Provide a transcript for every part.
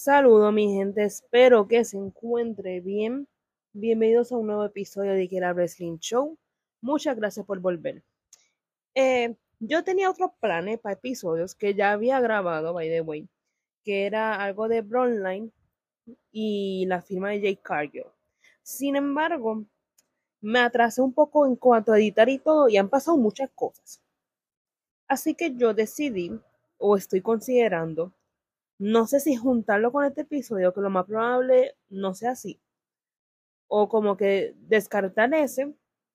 Saludos mi gente, espero que se encuentre bien. Bienvenidos a un nuevo episodio de Kira Wrestling Show. Muchas gracias por volver. Eh, yo tenía otros planes para episodios que ya había grabado, by the way, que era algo de Brownline y la firma de Jake Cargill. Sin embargo, me atrasé un poco en cuanto a editar y todo y han pasado muchas cosas. Así que yo decidí, o estoy considerando, no sé si juntarlo con este episodio, que lo más probable no sea así. O como que descartar ese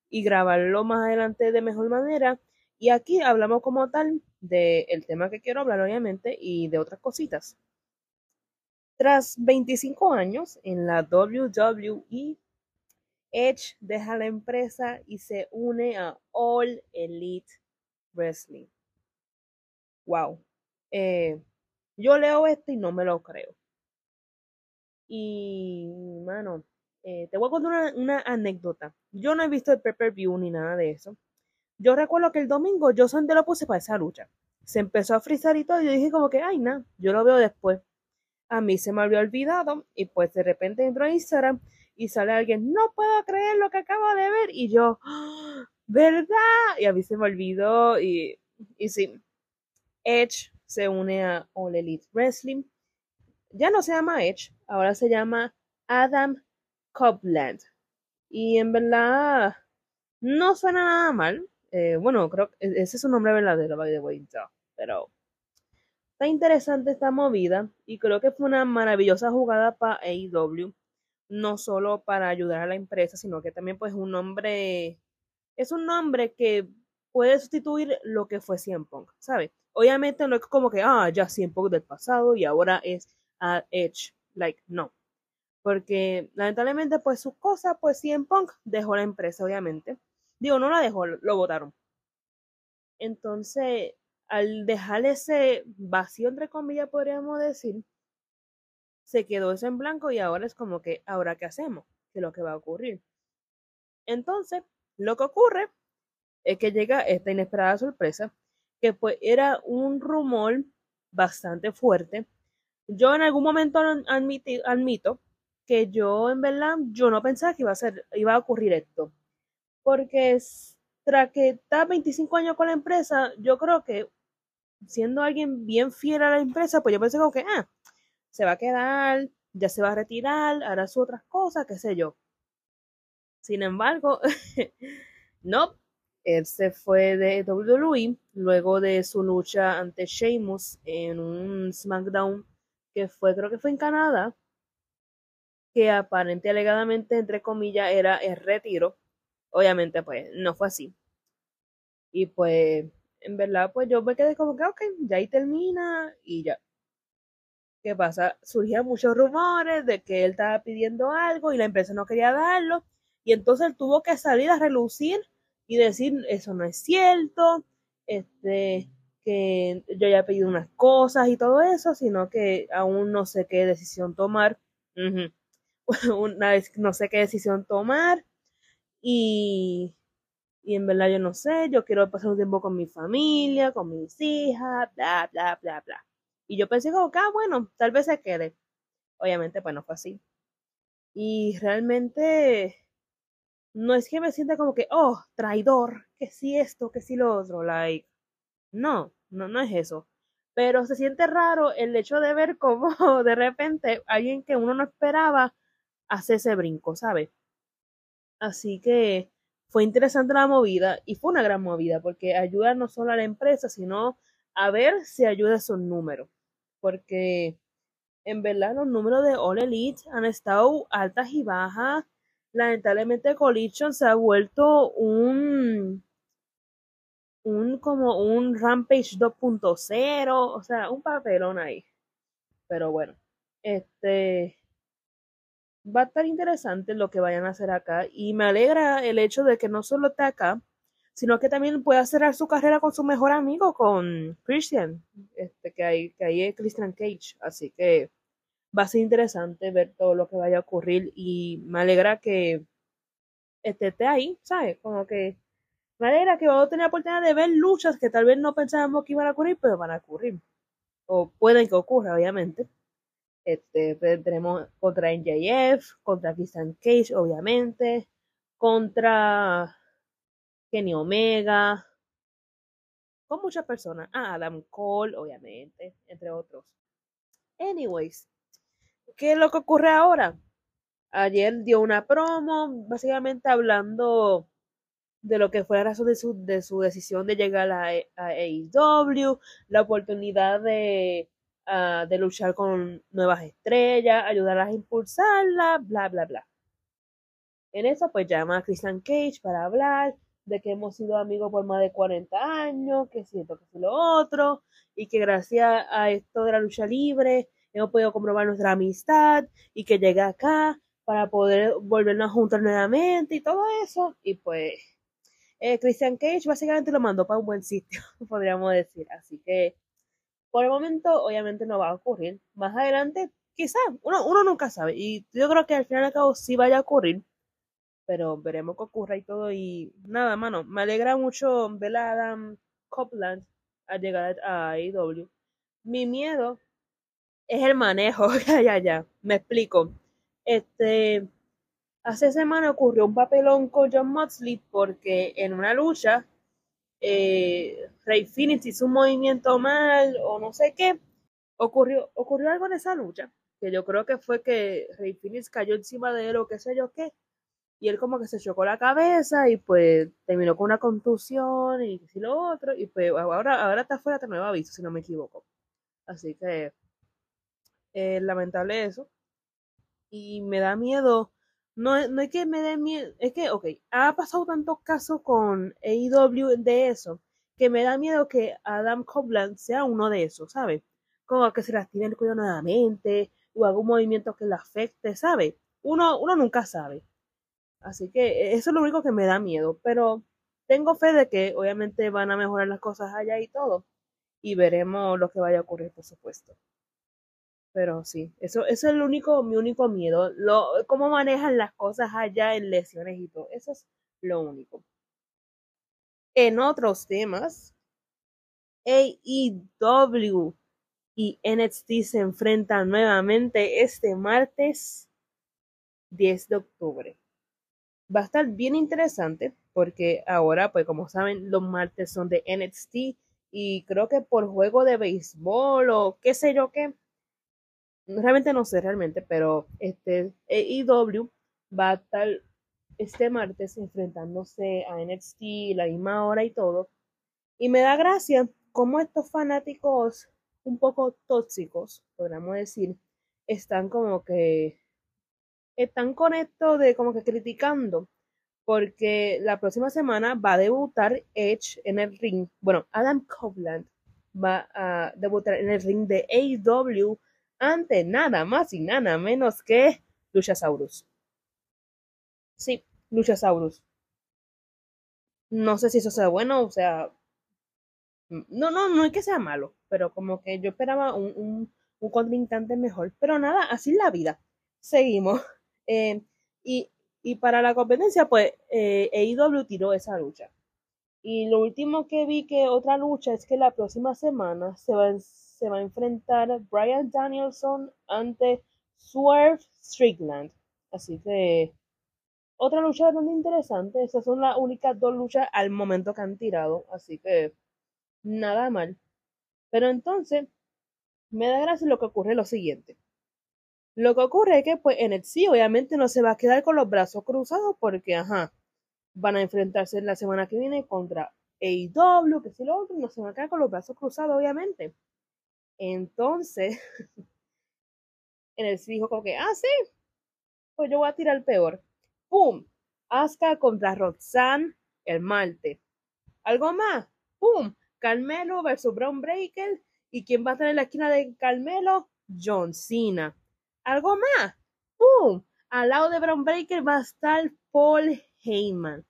y grabarlo más adelante de mejor manera. Y aquí hablamos como tal del tema que quiero hablar, obviamente, y de otras cositas. Tras 25 años en la WWE, Edge deja la empresa y se une a All Elite Wrestling. Wow. Eh, yo leo esto y no me lo creo. Y, mano, eh, te voy a contar una, anécdota. Yo no he visto el pay-per-view ni nada de eso. Yo recuerdo que el domingo yo solamente lo puse para esa lucha. Se empezó a frizar y todo. Y yo dije como que, ay, nada, yo lo veo después. A mí se me había olvidado. Y pues de repente entro a Instagram y sale alguien, no puedo creer lo que acabo de ver. Y yo, ¡Ah! ¿verdad? Y a mí se me olvidó. Y, y sí, Edge se une a All Elite Wrestling. Ya no se llama Edge, ahora se llama Adam Copeland. Y en verdad no suena nada mal. Eh, bueno, creo que e-, ese es su nombre verdadero, by the way, pero está interesante esta movida y creo que fue una maravillosa jugada para AEW, no solo para ayudar a la empresa, sino que también pues un nombre, es un nombre que puede sustituir lo que fue CM Punk, ¿sabes? Obviamente no es como que, ah, ya CM Punk del pasado y ahora es a Edge. Like, no. Porque lamentablemente, pues su cosa, pues CM Punk dejó la empresa, obviamente. Digo, no la dejó, lo votaron. Entonces, al dejar ese vacío, entre comillas, podríamos decir, se quedó eso en blanco y ahora es como que, ¿ahora qué hacemos? ¿Qué es lo que va a ocurrir? Entonces, lo que ocurre es que llega esta inesperada sorpresa, que pues era un rumor bastante fuerte. Yo en algún momento admito que yo en verdad yo no pensaba que iba a ser, iba a ocurrir esto. Porque tras que está 25 años con la empresa, yo creo que siendo alguien bien fiel a la empresa, pues yo pensé como que, ah, se va a quedar, ya se va a retirar, hará sus otras cosas, qué sé yo. Sin embargo, no, él se fue de WWE luego de su lucha ante Sheamus en un SmackDown que fue, creo que fue en Canadá, que aparente alegadamente, entre comillas, era el retiro. Obviamente, pues, no fue así. Y pues, en verdad, pues yo me quedé como que, ok, ya ahí termina y ya. ¿Qué pasa? Surgían muchos rumores de que él estaba pidiendo algo y la empresa no quería darlo. Y entonces él tuvo que salir a relucir y decir eso no es cierto, este, que yo ya he pedido unas cosas y todo eso, sino que aún no sé qué decisión tomar. Una vez no sé qué decisión tomar y, y en verdad yo no sé, yo quiero pasar un tiempo con mi familia, con mis hijas, bla, bla, bla, bla. Y yo pensé que, ah, bueno, tal vez se quede. Obviamente, pues no fue así. Y realmente no es que me sienta como que, oh, traidor, que si esto, que si lo otro, like, no, no, no es eso. Pero se siente raro el hecho de ver cómo de repente alguien que uno no esperaba hace ese brinco, ¿sabes? Así que fue interesante la movida y fue una gran movida porque ayuda no solo a la empresa, sino a ver si ayuda a esos números. Porque en verdad los números de All Elite han estado altas y bajas lamentablemente Collision se ha vuelto un un como un Rampage 2.0, o sea, un papelón ahí. Pero bueno, este va a estar interesante lo que vayan a hacer acá y me alegra el hecho de que no solo esté acá, sino que también pueda cerrar su carrera con su mejor amigo, con Christian, este, que que hay es Christian Cage, así que va a ser interesante ver todo lo que vaya a ocurrir y me alegra que esté ahí, ¿sabes? Como que me alegra que vamos a tener la oportunidad de ver luchas que tal vez no pensábamos que iban a ocurrir, pero van a ocurrir. O pueden que ocurra, obviamente. Este, pues, tenemos contra NJF, contra Christian Cage, obviamente, contra Kenny Omega, con muchas personas. Ah, Adam Cole, obviamente, entre otros. Anyways, ¿qué es lo que ocurre ahora? Ayer dio una promo, básicamente hablando de lo que fue la razón de su, de su decisión de llegar a, a AEW, la oportunidad de, uh, de luchar con nuevas estrellas, ayudarlas a impulsarla, bla, bla, bla. En eso, pues llama a Christian Cage para hablar de que hemos sido amigos por más de 40 años, que siento que es lo otro, y que gracias a esto de la lucha libre hemos podido comprobar nuestra amistad y que llegue acá para poder volvernos a juntar nuevamente y todo eso. Y pues eh, Christian Cage básicamente lo mandó para un buen sitio, podríamos decir. Así que por el momento, obviamente no va a ocurrir. Más adelante, quizá, uno, uno nunca sabe. Y yo creo que al final y al cabo sí vaya a ocurrir. Pero veremos qué ocurre y todo. Y nada, mano, me alegra mucho ver a Adam Copeland al llegar a AEW. Mi miedo es el manejo. ya, ya, ya. Me explico. Este, Hace semana ocurrió un papelón con John Moxley porque en una lucha eh, Rey Phoenix hizo un movimiento mal o no sé qué. Ocurrió, ocurrió algo en esa lucha que yo creo que fue que Rey Phoenix cayó encima de él o qué sé yo qué. Y él como que se chocó la cabeza y pues terminó con una contusión y lo otro. Y pues ahora, ahora está fuera de nuevo aviso, si no me equivoco. Así que eh, lamentable eso. Y me da miedo no, no es que me dé miedo, es que, ok, ha pasado tantos casos con AEW de eso, que me da miedo que Adam Copeland sea uno de esos, ¿sabes? Como que se lastime el cuello nuevamente, o algún movimiento que le afecte, ¿sabes? Uno, uno nunca sabe. Así que eso es lo único que me da miedo, pero tengo fe de que obviamente van a mejorar las cosas allá y todo, y veremos lo que vaya a ocurrir, por supuesto. Pero sí, eso, eso es el único, mi único miedo. Lo, cómo manejan las cosas allá en lesiones y todo. Eso es lo único. En otros temas, AEW y NXT se enfrentan nuevamente este martes 10 de octubre. Va a estar bien interesante porque ahora, pues como saben, los martes son de NXT y creo que por juego de béisbol o qué sé yo qué, realmente no sé realmente, pero este AEW va a estar este martes enfrentándose a NXT la misma hora y todo. Y me da gracia cómo estos fanáticos un poco tóxicos, podríamos decir, están como que están con esto de como que criticando porque la próxima semana va a debutar Edge en el ring. Bueno, Adam Copeland va a debutar en el ring de AEW ante nada más y nada menos que Luchasaurus. Sí, Luchasaurus. No sé si eso sea bueno, o sea. No, no, no es que sea malo, pero como que yo esperaba un, contrincante mejor. Pero nada, así es la vida. Seguimos. Eh, y, y, para la competencia, pues eh, AEW tiró esa lucha. Y lo último que vi que otra lucha es que la próxima semana se va se va a enfrentar Brian Danielson ante Swerve Strickland. Así que otra lucha bastante interesante. Esas son las únicas dos luchas al momento que han tirado. Así que nada mal. Pero entonces, me da gracia lo que ocurre lo siguiente. Lo que ocurre es que pues en el sí obviamente no se va a quedar con los brazos cruzados porque ajá, van a enfrentarse la semana que viene contra AEW, que si lo otro, no se va a quedar con los brazos cruzados obviamente. Entonces, en el dijo como que, ah, sí, pues yo voy a tirar el peor. ¡Pum! Asuka contra Roxanne el malte. ¿Algo más? ¡Pum! Carmelo versus Brown Breaker. ¿Y quién va a estar en la esquina de Carmelo? John Cena. ¿Algo más? ¡Pum! Al lado de Brown Breaker va a estar Paul Heyman.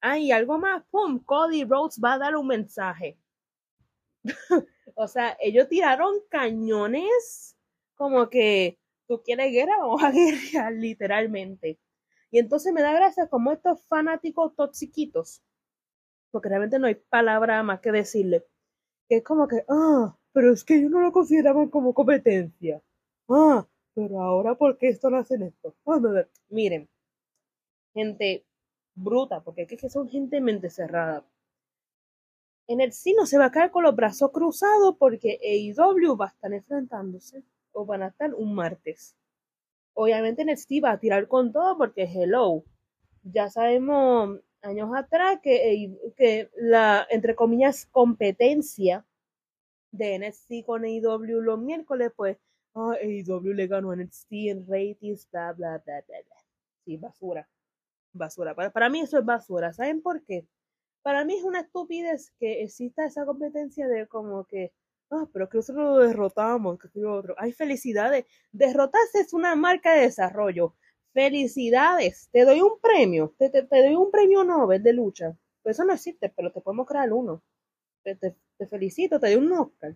Ah, y algo más. ¡Pum! Cody Rhodes va a dar un mensaje. O sea, ellos tiraron cañones como que tú quieres guerra, vamos a literalmente. Y entonces me da gracia como estos fanáticos toxiquitos, porque realmente no hay palabra más que decirle, que es como que, ah, pero es que ellos no lo consideraban como competencia. Ah, pero ahora, ¿por qué esto no hacen esto? Miren, gente bruta, porque es que son gente mente cerrada. En el no se va a caer con los brazos cruzados porque AEW va a estar enfrentándose o van a estar un martes. Obviamente NXT va a tirar con todo porque hello. Ya sabemos años atrás que, que la, entre comillas, competencia de NXT con AEW los miércoles, pues oh, AEW le ganó a NXT en ratings, bla, bla, bla, bla, bla. Sí, basura. Basura. Para, para mí eso es basura. ¿Saben por qué? Para mí es una estupidez que exista esa competencia de como que, ah, pero que nosotros lo derrotamos, que otro. Hay felicidades. Derrotarse es una marca de desarrollo. Felicidades. Te doy un premio. Te, te, doy un premio Nobel de lucha. Pues eso no existe, pero te podemos crear uno. Te, te, felicito, te doy un Oscar.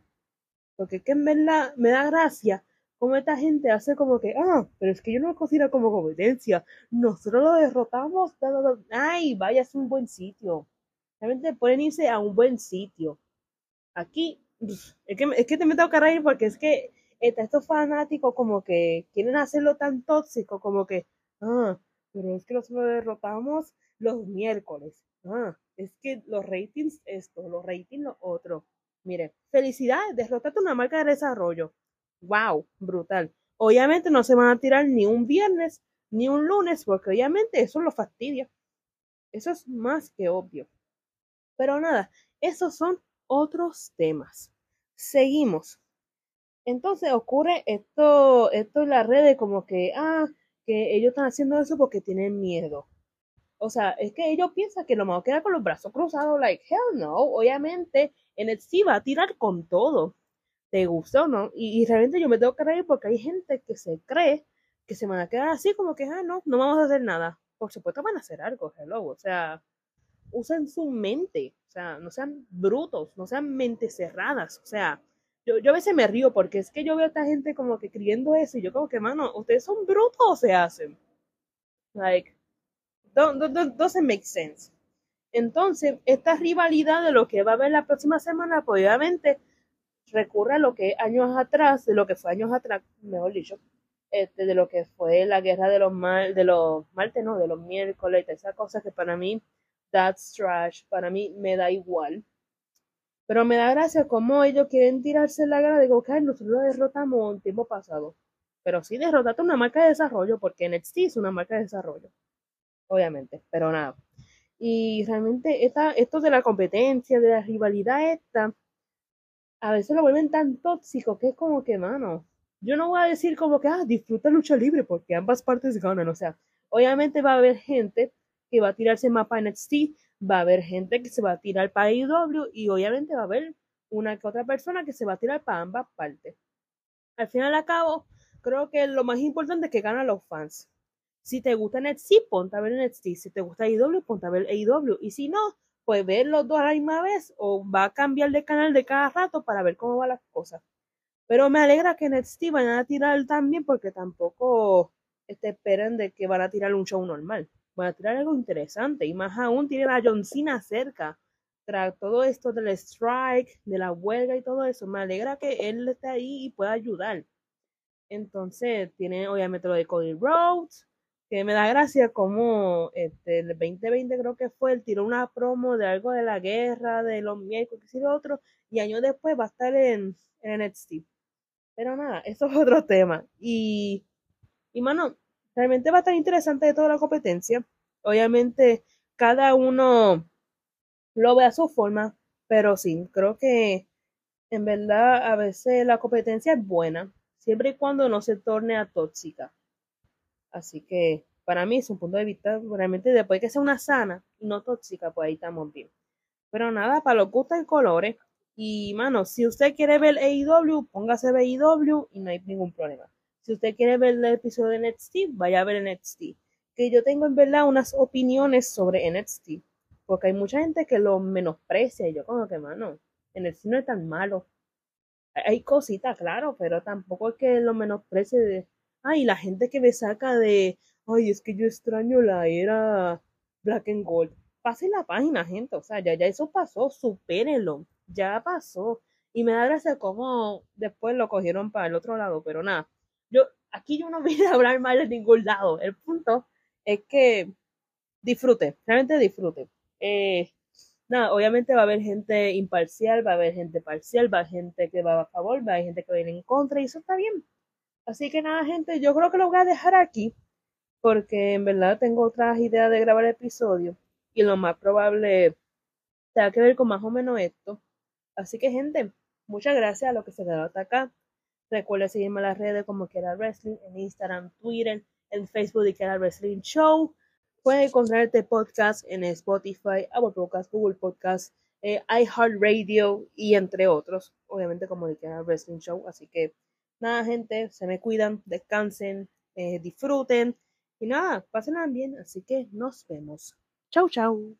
Porque es que en me da gracia como esta gente hace como que, ah, pero es que yo no lo considero como competencia. Nosotros lo derrotamos. Ay, vaya, es un buen sitio. Realmente pueden irse a un buen sitio. Aquí, es que, es que te me tengo que reír porque es que estos fanáticos como que quieren hacerlo tan tóxico como que, ah, pero es que nosotros derrotamos los miércoles. Ah, es que los ratings esto, los ratings lo otro. Mire, felicidades, derrotaste una marca de desarrollo. Wow, brutal. Obviamente no se van a tirar ni un viernes ni un lunes porque obviamente eso lo fastidia. Eso es más que obvio. Pero nada, esos son otros temas. Seguimos. Entonces ocurre esto, esto en las redes como que, ah, que ellos están haciendo eso porque tienen miedo. O sea, es que ellos piensan que lo malo queda con los brazos cruzados, like, hell no. Obviamente, en el sí va a tirar con todo. ¿Te gustó o no? Y, realmente yo me tengo que reír porque hay gente que se cree que se van a quedar así como que, ah, no, no vamos a hacer nada. Por supuesto van a hacer algo, hello. O sea, usen su mente, o sea, no sean brutos, no sean mentes cerradas, o sea, yo, yo a veces me río porque es que yo veo a esta gente como que creyendo eso y yo como que, mano, ¿ustedes son brutos o se hacen? Like, don't, doesn't make sense. Entonces, esta rivalidad de lo que va a haber la próxima semana, pues obviamente recurre a lo que años atrás, de lo que fue años atrás, mejor dicho, este, de lo que fue la guerra de los mal, de los martes, no, de los miércoles, esa cosa que para mí that's trash, para mí me da igual. Pero me da gracia como ellos quieren tirarse la cara de que nosotros lo derrotamos en tiempo pasado. Pero sí derrotaste una marca de desarrollo, porque NXT es una marca de desarrollo. Obviamente, pero nada. Y realmente esta, esto de la competencia, de la rivalidad esta, a veces lo vuelven tan tóxico que es como que, mano, yo no voy a decir como que, ah, disfruta lucha libre porque ambas partes ganan. O sea, obviamente va a haber gente que va a tirarse más para NXT, va a haber gente que se va a tirar para IW y obviamente va a haber una que otra persona que se va a tirar para ambas partes. Al final y cabo, creo que lo más importante es que ganan los fans. Si te gusta NXT, ponte a ver NXT. Si te gusta IW, ponte a ver AEW. Y si no, pues ver los dos a la misma vez o va a cambiar de canal de cada rato para ver cómo van las cosas. Pero me alegra que NXT vayan a tirar también porque tampoco este, esperan de que van a tirar un show normal a tirar algo interesante y más aún tiene a John Cena cerca. Tras todo esto del strike, de la huelga y todo eso, me alegra que él esté ahí y pueda ayudar. Entonces, tiene obviamente lo de Cody Rhodes, que me da gracia como este, el 2020 creo que fue, él tiró una promo de algo de la guerra, de los miércoles, que otro, y años después va a estar en, en NXT. Pero nada, eso es otro tema. Y, y mano, realmente va a estar interesante de toda la competencia. Obviamente, cada uno lo ve a su forma, pero sí, creo que en verdad a veces la competencia es buena, siempre y cuando no se torne a tóxica. Así que para mí es un punto de vista, realmente después de que sea una sana y no tóxica, pues ahí estamos bien. Pero nada, para los gustos y colores. Y mano, si usted quiere ver AEW, póngase AEW y no hay ningún problema. Si usted quiere ver el episodio de NXT, vaya a ver NXT. Que yo tengo en verdad unas opiniones sobre NXT. Porque hay mucha gente que lo menosprecia y yo como que, mano, NXT no es tan malo. Hay cositas, claro, pero tampoco es que lo menosprecie de... Ay, la gente que me saca de... Ay, es que yo extraño la era Black and Gold. Pase la página, gente. O sea, ya, ya eso pasó, supérenlo. Ya pasó. Y me da gracia cómo después lo cogieron para el otro lado, pero nada. Yo, aquí yo no vine a hablar mal de ningún lado. El punto es que disfrute, realmente disfrute. Eh, nada, obviamente va a haber gente imparcial, va a haber gente parcial, va a haber gente que va a favor, va a haber gente que va a ir en contra y eso está bien. Así que nada, gente, yo creo que lo voy a dejar aquí porque en verdad tengo otras ideas de grabar episodio y lo más probable tenga que ver con más o menos esto. Así que, gente, muchas gracias a los que se quedaron hasta acá. Recuerden seguirme en las redes como Quiera Wrestling, en Instagram, Twitter, en Facebook de Quiera Wrestling Show. Pueden encontrar este podcast en Spotify, Apple Podcast, Google Podcast, eh, iHeartRadio y entre otros. Obviamente como de Quiera Wrestling Show. Así que nada, gente, se me cuidan, descansen, eh, disfruten y nada, pasen bien. Así que nos vemos. Chau, chau.